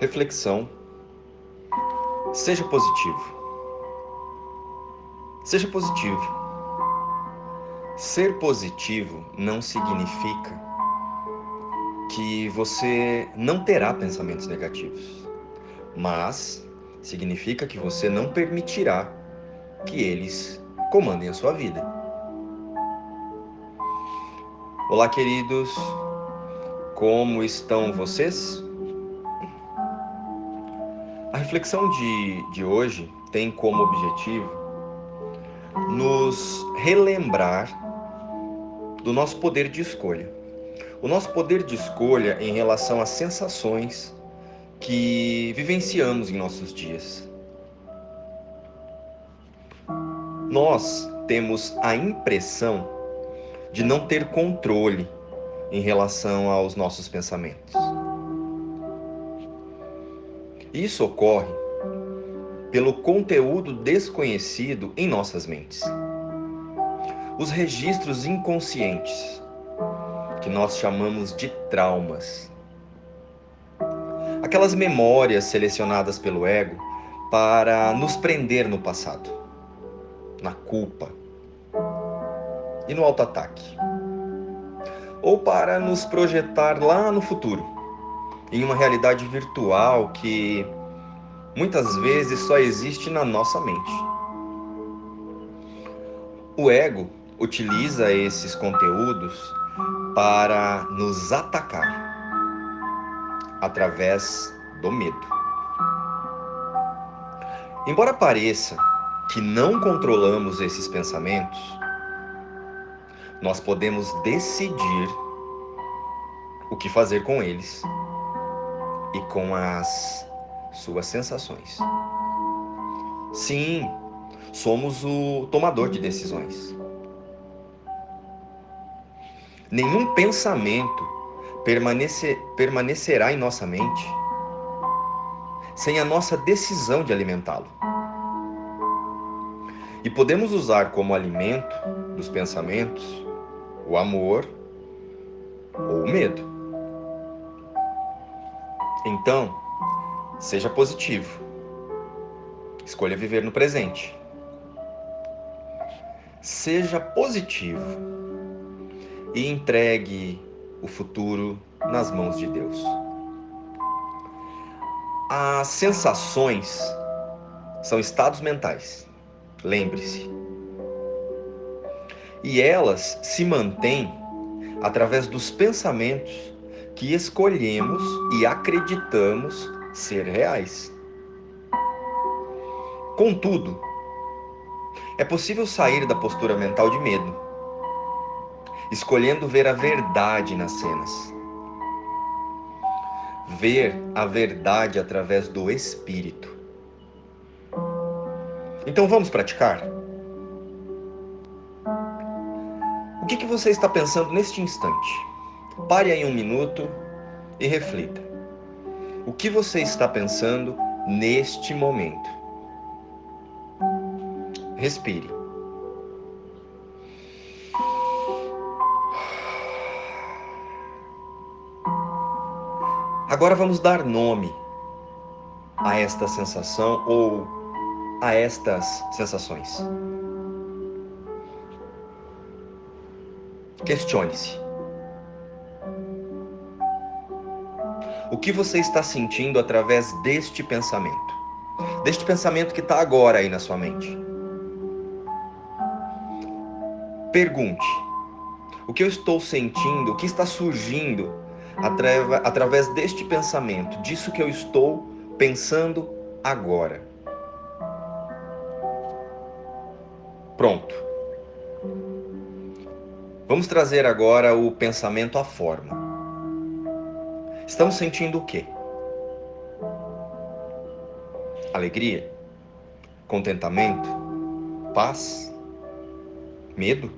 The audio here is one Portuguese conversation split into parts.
Reflexão. Seja positivo. Seja positivo. Ser positivo não significa que você não terá pensamentos negativos, mas significa que você não permitirá que eles comandem a sua vida. Olá, queridos, como estão vocês? Reflexão de, de hoje tem como objetivo nos relembrar do nosso poder de escolha. O nosso poder de escolha em relação às sensações que vivenciamos em nossos dias. Nós temos a impressão de não ter controle em relação aos nossos pensamentos. Isso ocorre pelo conteúdo desconhecido em nossas mentes. Os registros inconscientes, que nós chamamos de traumas. Aquelas memórias selecionadas pelo ego para nos prender no passado, na culpa e no auto-ataque. Ou para nos projetar lá no futuro, em uma realidade virtual que muitas vezes só existe na nossa mente. O ego utiliza esses conteúdos para nos atacar através do medo. Embora pareça que não controlamos esses pensamentos, nós podemos decidir o que fazer com eles e com as suas sensações. Sim, somos o tomador de decisões. Nenhum pensamento permanecer, permanecerá em nossa mente sem a nossa decisão de alimentá-lo. E podemos usar como alimento dos pensamentos o amor ou o medo. Então, Seja positivo. Escolha viver no presente. Seja positivo e entregue o futuro nas mãos de Deus. As sensações são estados mentais, lembre-se. E elas se mantêm através dos pensamentos que escolhemos e acreditamos ser reais. Contudo, é possível sair da postura mental de medo, escolhendo ver a verdade nas cenas. Ver a verdade através do espírito. Então vamos praticar? O que, que você está pensando neste instante? Pare aí um minuto e reflita. O que você está pensando neste momento? Respire. Agora vamos dar nome a esta sensação ou a estas sensações. Questione-se. O que você está sentindo através deste pensamento. Deste pensamento que está agora aí na sua mente. Pergunte: o que eu estou sentindo, o que está surgindo através deste pensamento, disso que eu estou pensando agora? Pronto. Vamos trazer agora o pensamento à forma. Estamos sentindo o quê? Alegria? Contentamento? Paz? Medo?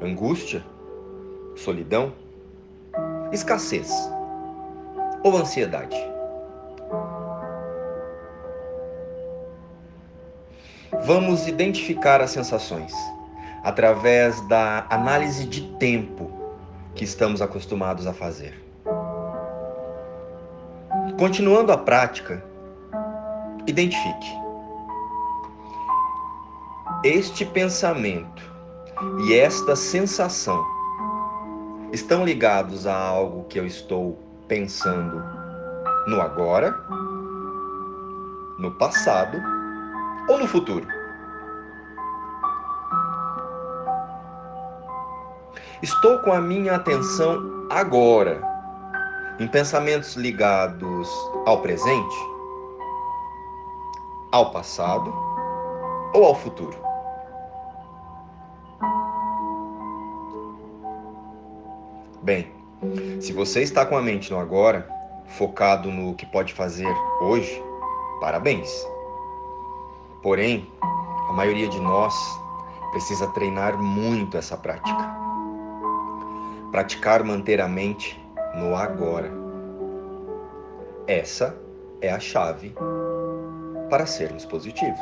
Angústia? Solidão? Escassez? Ou ansiedade? Vamos identificar as sensações através da análise de tempo que estamos acostumados a fazer. Continuando a prática, identifique. Este pensamento e esta sensação estão ligados a algo que eu estou pensando no agora, no passado ou no futuro? Estou com a minha atenção agora em pensamentos ligados ao presente, ao passado ou ao futuro. Bem, se você está com a mente no agora, focado no que pode fazer hoje, parabéns. Porém, a maioria de nós precisa treinar muito essa prática. Praticar manter a mente no agora. Essa é a chave para sermos positivos.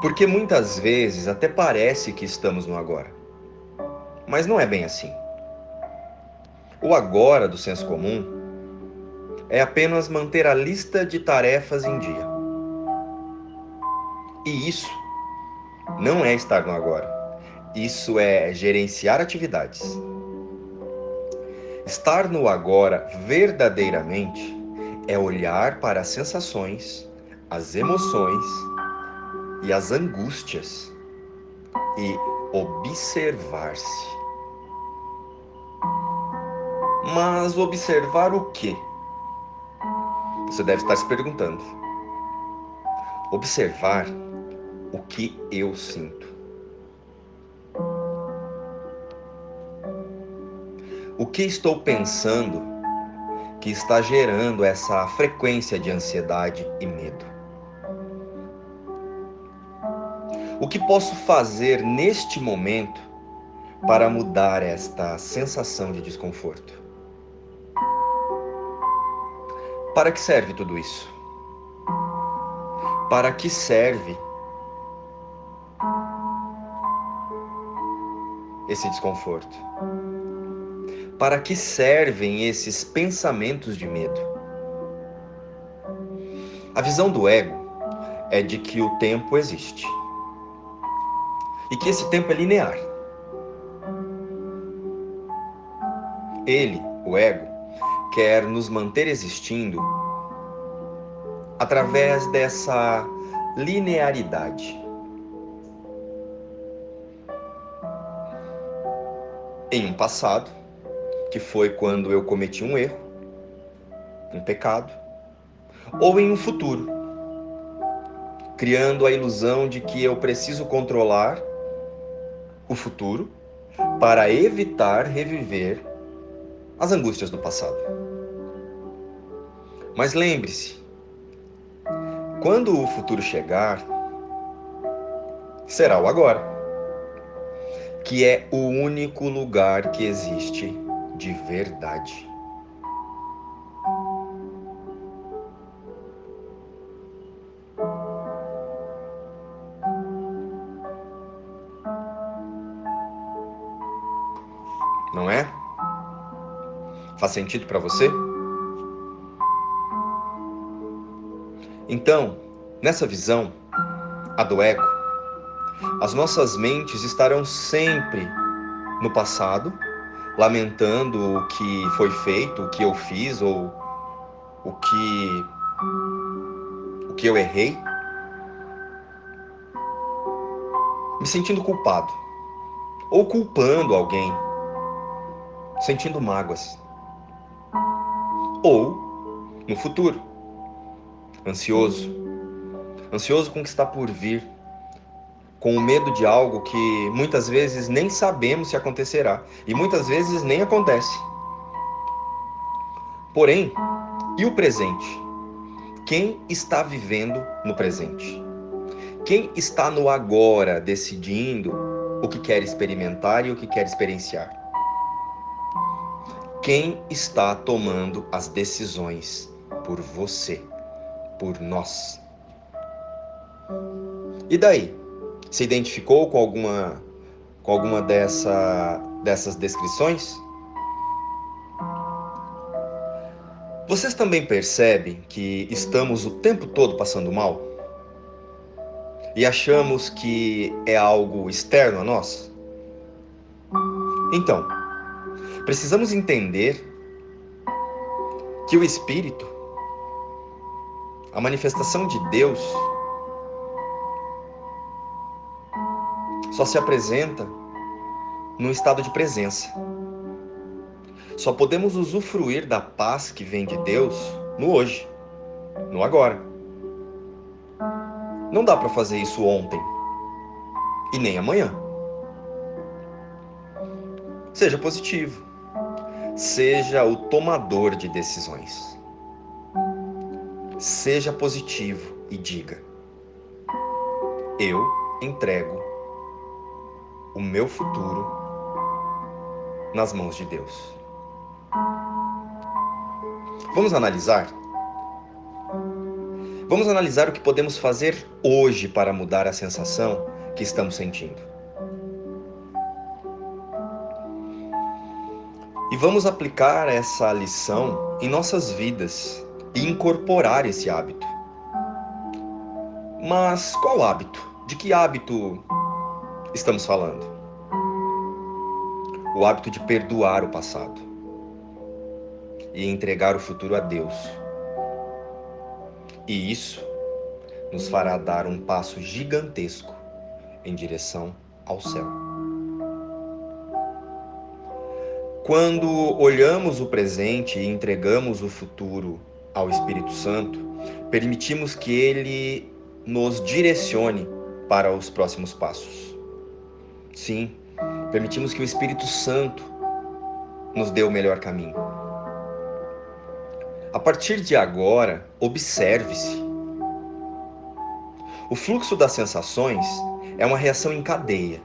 Porque muitas vezes até parece que estamos no agora, mas não é bem assim. O agora do senso comum é apenas manter a lista de tarefas em dia. E isso não é estar no agora. Isso é gerenciar atividades. Estar no agora verdadeiramente é olhar para as sensações, as emoções e as angústias e observar-se. Mas observar o quê? Você deve estar se perguntando. Observar o que eu sinto. O que estou pensando que está gerando essa frequência de ansiedade e medo? O que posso fazer neste momento para mudar esta sensação de desconforto? Para que serve tudo isso? Para que serve esse desconforto? Para que servem esses pensamentos de medo? A visão do ego é de que o tempo existe e que esse tempo é linear. Ele, o ego, quer nos manter existindo através dessa linearidade. Em um passado, que foi quando eu cometi um erro, um pecado, ou em um futuro, criando a ilusão de que eu preciso controlar o futuro para evitar reviver as angústias do passado. Mas lembre-se, quando o futuro chegar, será o agora, que é o único lugar que existe de verdade. Não é? Faz sentido para você? Então, nessa visão, a do ego, as nossas mentes estarão sempre no passado lamentando o que foi feito, o que eu fiz ou o que o que eu errei, me sentindo culpado ou culpando alguém, sentindo mágoas. Ou no futuro, ansioso, ansioso com o que está por vir com o medo de algo que muitas vezes nem sabemos se acontecerá e muitas vezes nem acontece. Porém, e o presente? Quem está vivendo no presente? Quem está no agora decidindo o que quer experimentar e o que quer experienciar? Quem está tomando as decisões por você, por nós? E daí? Se identificou com alguma com alguma dessa, dessas descrições? Vocês também percebem que estamos o tempo todo passando mal? E achamos que é algo externo a nós? Então, precisamos entender que o Espírito, a manifestação de Deus, só se apresenta no estado de presença. Só podemos usufruir da paz que vem de Deus no hoje, no agora. Não dá para fazer isso ontem e nem amanhã. Seja positivo. Seja o tomador de decisões. Seja positivo e diga: Eu entrego o meu futuro nas mãos de Deus. Vamos analisar? Vamos analisar o que podemos fazer hoje para mudar a sensação que estamos sentindo. E vamos aplicar essa lição em nossas vidas e incorporar esse hábito. Mas qual hábito? De que hábito estamos falando? O hábito de perdoar o passado e entregar o futuro a Deus. E isso nos fará dar um passo gigantesco em direção ao céu. Quando olhamos o presente e entregamos o futuro ao Espírito Santo, permitimos que ele nos direcione para os próximos passos. Sim, permitimos que o Espírito Santo nos dê o melhor caminho. A partir de agora, observe-se. O fluxo das sensações é uma reação em cadeia.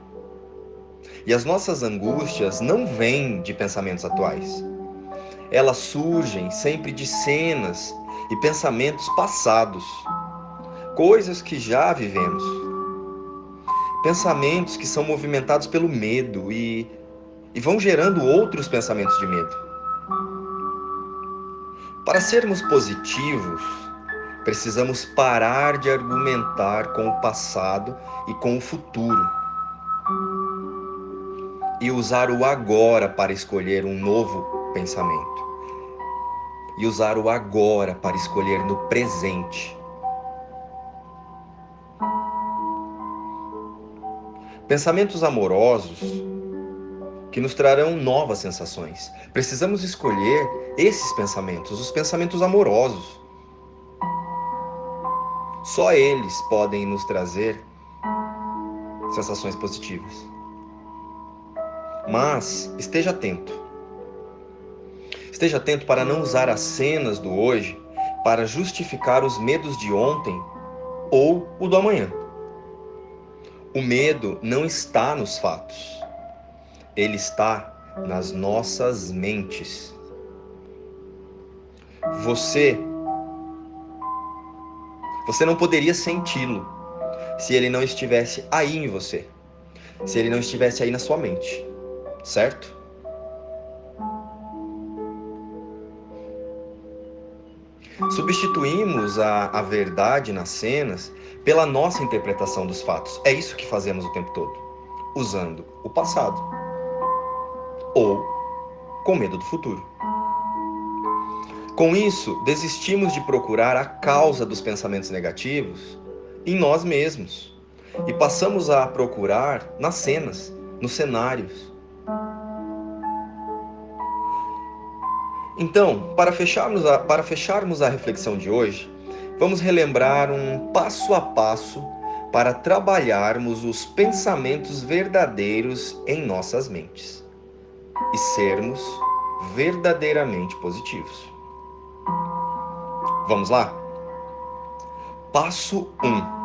E as nossas angústias não vêm de pensamentos atuais. Elas surgem sempre de cenas e pensamentos passados, coisas que já vivemos. Pensamentos que são movimentados pelo medo e, e vão gerando outros pensamentos de medo. Para sermos positivos, precisamos parar de argumentar com o passado e com o futuro e usar o agora para escolher um novo pensamento. E usar o agora para escolher no presente. Pensamentos amorosos que nos trarão novas sensações. Precisamos escolher esses pensamentos, os pensamentos amorosos. Só eles podem nos trazer sensações positivas. Mas esteja atento. Esteja atento para não usar as cenas do hoje para justificar os medos de ontem ou o do amanhã. O medo não está nos fatos ele está nas nossas mentes. Você você não poderia senti-lo se ele não estivesse aí em você. Se ele não estivesse aí na sua mente. Certo? Substituímos a, a verdade nas cenas pela nossa interpretação dos fatos. É isso que fazemos o tempo todo, usando o passado ou com medo do futuro. Com isso, desistimos de procurar a causa dos pensamentos negativos em nós mesmos e passamos a procurar nas cenas, nos cenários. Então, para fecharmos a, para fecharmos a reflexão de hoje, vamos relembrar um passo a passo para trabalharmos os pensamentos verdadeiros em nossas mentes e sermos verdadeiramente positivos. Vamos lá? Passo 1. Um.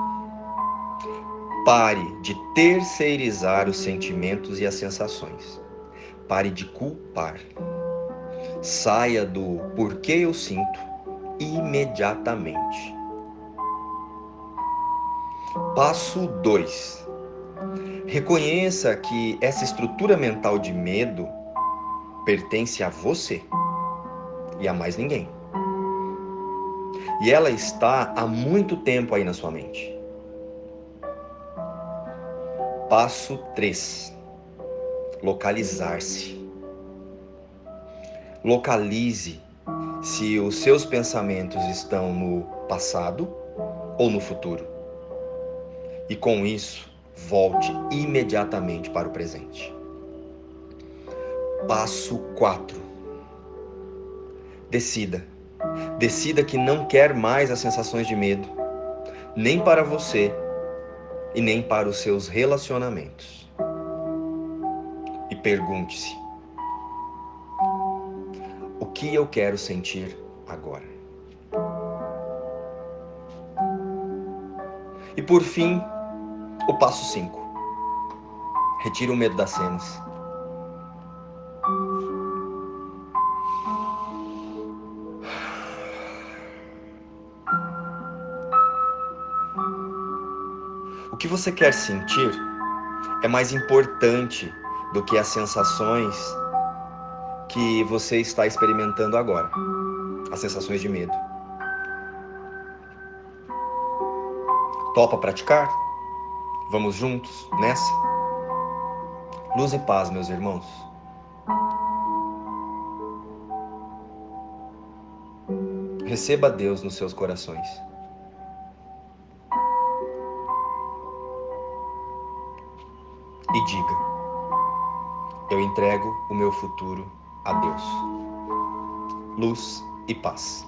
Pare de terceirizar os sentimentos e as sensações. Pare de culpar. Saia do porquê eu sinto imediatamente. Passo 2. Reconheça que essa estrutura mental de medo pertence a você e a mais ninguém. E ela está há muito tempo aí na sua mente. Passo 3. Localizar-se. Localize se os seus pensamentos estão no passado ou no futuro. E com isso, volte imediatamente para o presente. Passo 4. Decida. Decida que não quer mais as sensações de medo, nem para você e nem para os seus relacionamentos. E pergunte-se: que eu quero sentir agora? E por fim, o passo 5. Retire o medo das cenas. O que você quer sentir é mais importante do que as sensações que você está experimentando agora as sensações de medo. Topa praticar? Vamos juntos nessa? Luz e paz, meus irmãos. Receba Deus nos seus corações. E diga: Eu entrego o meu futuro a Deus. Luz e paz.